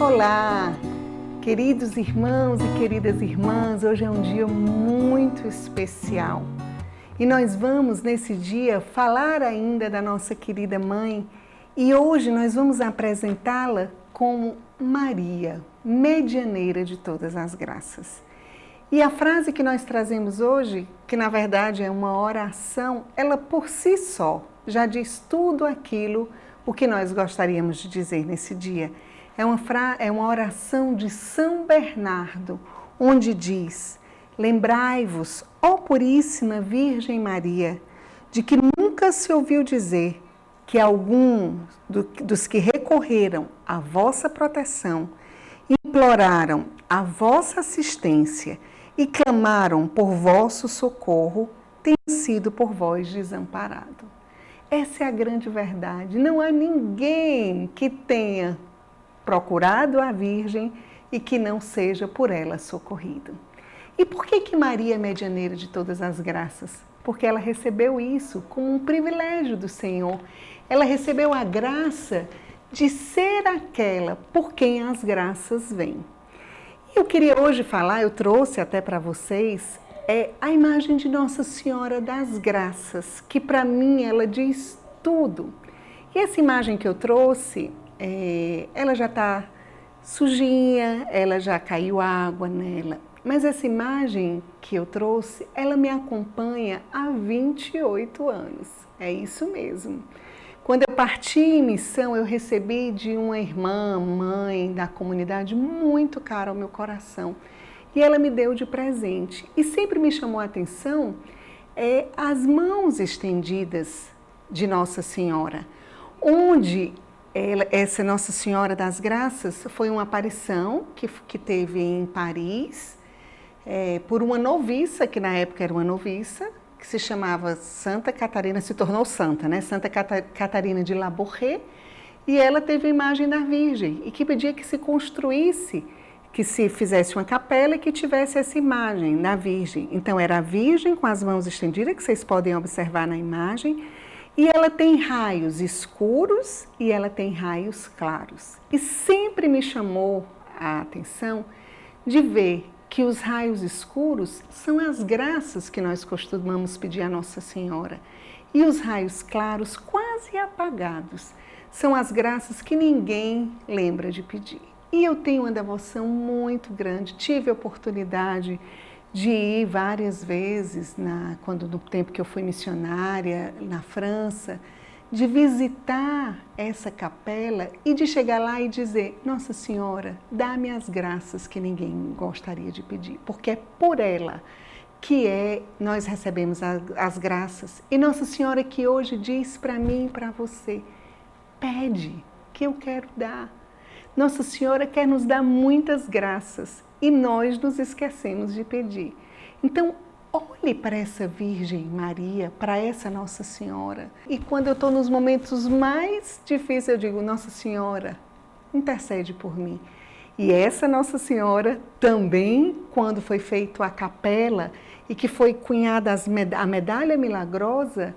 Olá, queridos irmãos e queridas irmãs, hoje é um dia muito especial e nós vamos nesse dia falar ainda da nossa querida mãe e hoje nós vamos apresentá-la como Maria, medianeira de todas as graças. E a frase que nós trazemos hoje, que na verdade é uma oração, ela por si só já diz tudo aquilo o que nós gostaríamos de dizer nesse dia. É uma, fra... é uma oração de São Bernardo, onde diz: Lembrai-vos, ó Puríssima Virgem Maria, de que nunca se ouviu dizer que algum do, dos que recorreram à vossa proteção, imploraram a vossa assistência e clamaram por vosso socorro, tenha sido por vós desamparado. Essa é a grande verdade. Não há ninguém que tenha procurado a Virgem e que não seja por ela socorrido. E por que que Maria é medianeira de todas as graças? Porque ela recebeu isso como um privilégio do Senhor. Ela recebeu a graça de ser aquela por quem as graças vêm. Eu queria hoje falar, eu trouxe até para vocês é a imagem de Nossa Senhora das Graças, que para mim ela diz tudo. E essa imagem que eu trouxe, é, ela já está sujinha, ela já caiu água nela. Mas essa imagem que eu trouxe, ela me acompanha há 28 anos. É isso mesmo. Quando eu parti em missão, eu recebi de uma irmã, mãe da comunidade, muito cara ao meu coração e ela me deu de presente. E sempre me chamou a atenção é, as mãos estendidas de Nossa Senhora, onde essa Nossa Senhora das Graças foi uma aparição que, que teve em Paris é, por uma noviça, que na época era uma noviça, que se chamava Santa Catarina, se tornou santa, né? Santa Catarina de Labourré, e ela teve a imagem da Virgem e que pedia que se construísse que se fizesse uma capela e que tivesse essa imagem da Virgem. Então era a Virgem com as mãos estendidas, que vocês podem observar na imagem, e ela tem raios escuros e ela tem raios claros. E sempre me chamou a atenção de ver que os raios escuros são as graças que nós costumamos pedir a Nossa Senhora. E os raios claros, quase apagados, são as graças que ninguém lembra de pedir. E eu tenho uma devoção muito grande. Tive a oportunidade de ir várias vezes, na, quando no tempo que eu fui missionária na França, de visitar essa capela e de chegar lá e dizer: Nossa Senhora, dá-me as graças que ninguém gostaria de pedir, porque é por ela que é nós recebemos a, as graças. E Nossa Senhora que hoje diz para mim e para você: pede que eu quero dar. Nossa Senhora quer nos dar muitas graças e nós nos esquecemos de pedir. Então, olhe para essa Virgem Maria, para essa Nossa Senhora. E quando eu estou nos momentos mais difíceis, eu digo: Nossa Senhora, intercede por mim. E essa Nossa Senhora também, quando foi feita a capela e que foi cunhada a medalha milagrosa,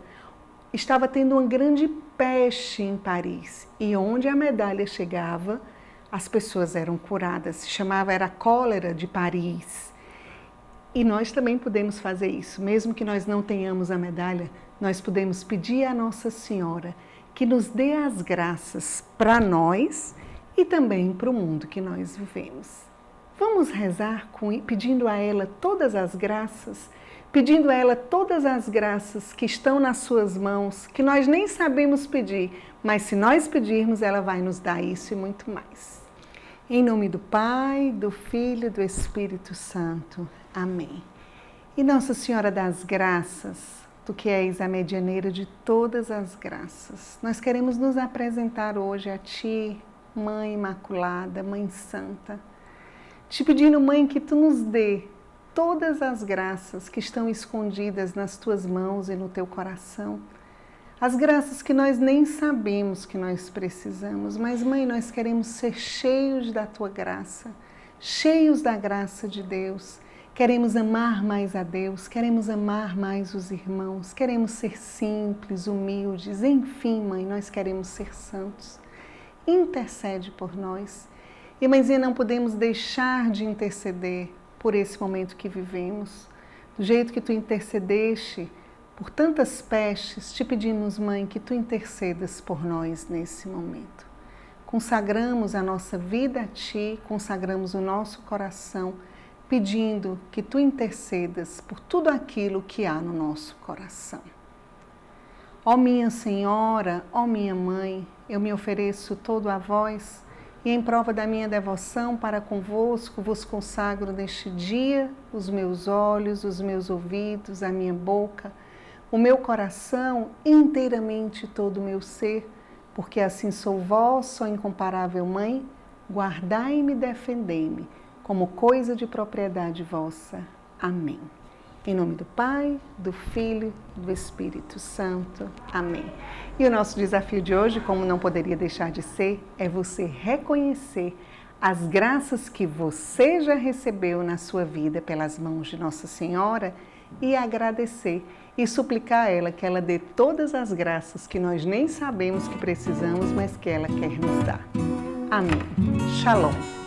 estava tendo uma grande peste em Paris. E onde a medalha chegava, as pessoas eram curadas. Se chamava era cólera de Paris. E nós também podemos fazer isso, mesmo que nós não tenhamos a medalha, nós podemos pedir à Nossa Senhora que nos dê as graças para nós e também para o mundo que nós vivemos. Vamos rezar com, pedindo a ela todas as graças, pedindo a ela todas as graças que estão nas suas mãos, que nós nem sabemos pedir, mas se nós pedirmos, ela vai nos dar isso e muito mais. Em nome do Pai, do Filho e do Espírito Santo. Amém. E Nossa Senhora das Graças, tu que és a medianeira de todas as graças, nós queremos nos apresentar hoje a Ti, Mãe Imaculada, Mãe Santa, te pedindo, Mãe, que tu nos dê todas as graças que estão escondidas nas tuas mãos e no teu coração as graças que nós nem sabemos que nós precisamos, mas, Mãe, nós queremos ser cheios da tua graça, cheios da graça de Deus. Queremos amar mais a Deus, queremos amar mais os irmãos, queremos ser simples, humildes, enfim, Mãe, nós queremos ser santos. Intercede por nós. E, mãezinha, não podemos deixar de interceder por esse momento que vivemos. Do jeito que tu intercedeste por tantas pestes, te pedimos, mãe, que tu intercedas por nós nesse momento. Consagramos a nossa vida a ti, consagramos o nosso coração, pedindo que tu intercedas por tudo aquilo que há no nosso coração. Ó minha Senhora, ó minha Mãe, eu me ofereço todo a vós e em prova da minha devoção para convosco vos consagro neste dia os meus olhos, os meus ouvidos, a minha boca, o meu coração, inteiramente todo o meu ser, porque assim sou vós, só incomparável Mãe, guardai-me e defendei-me como coisa de propriedade vossa. Amém. Em nome do Pai, do Filho, do Espírito Santo. Amém. E o nosso desafio de hoje, como não poderia deixar de ser, é você reconhecer as graças que você já recebeu na sua vida pelas mãos de Nossa Senhora e agradecer e suplicar a ela que ela dê todas as graças que nós nem sabemos que precisamos, mas que ela quer nos dar. Amém. Shalom.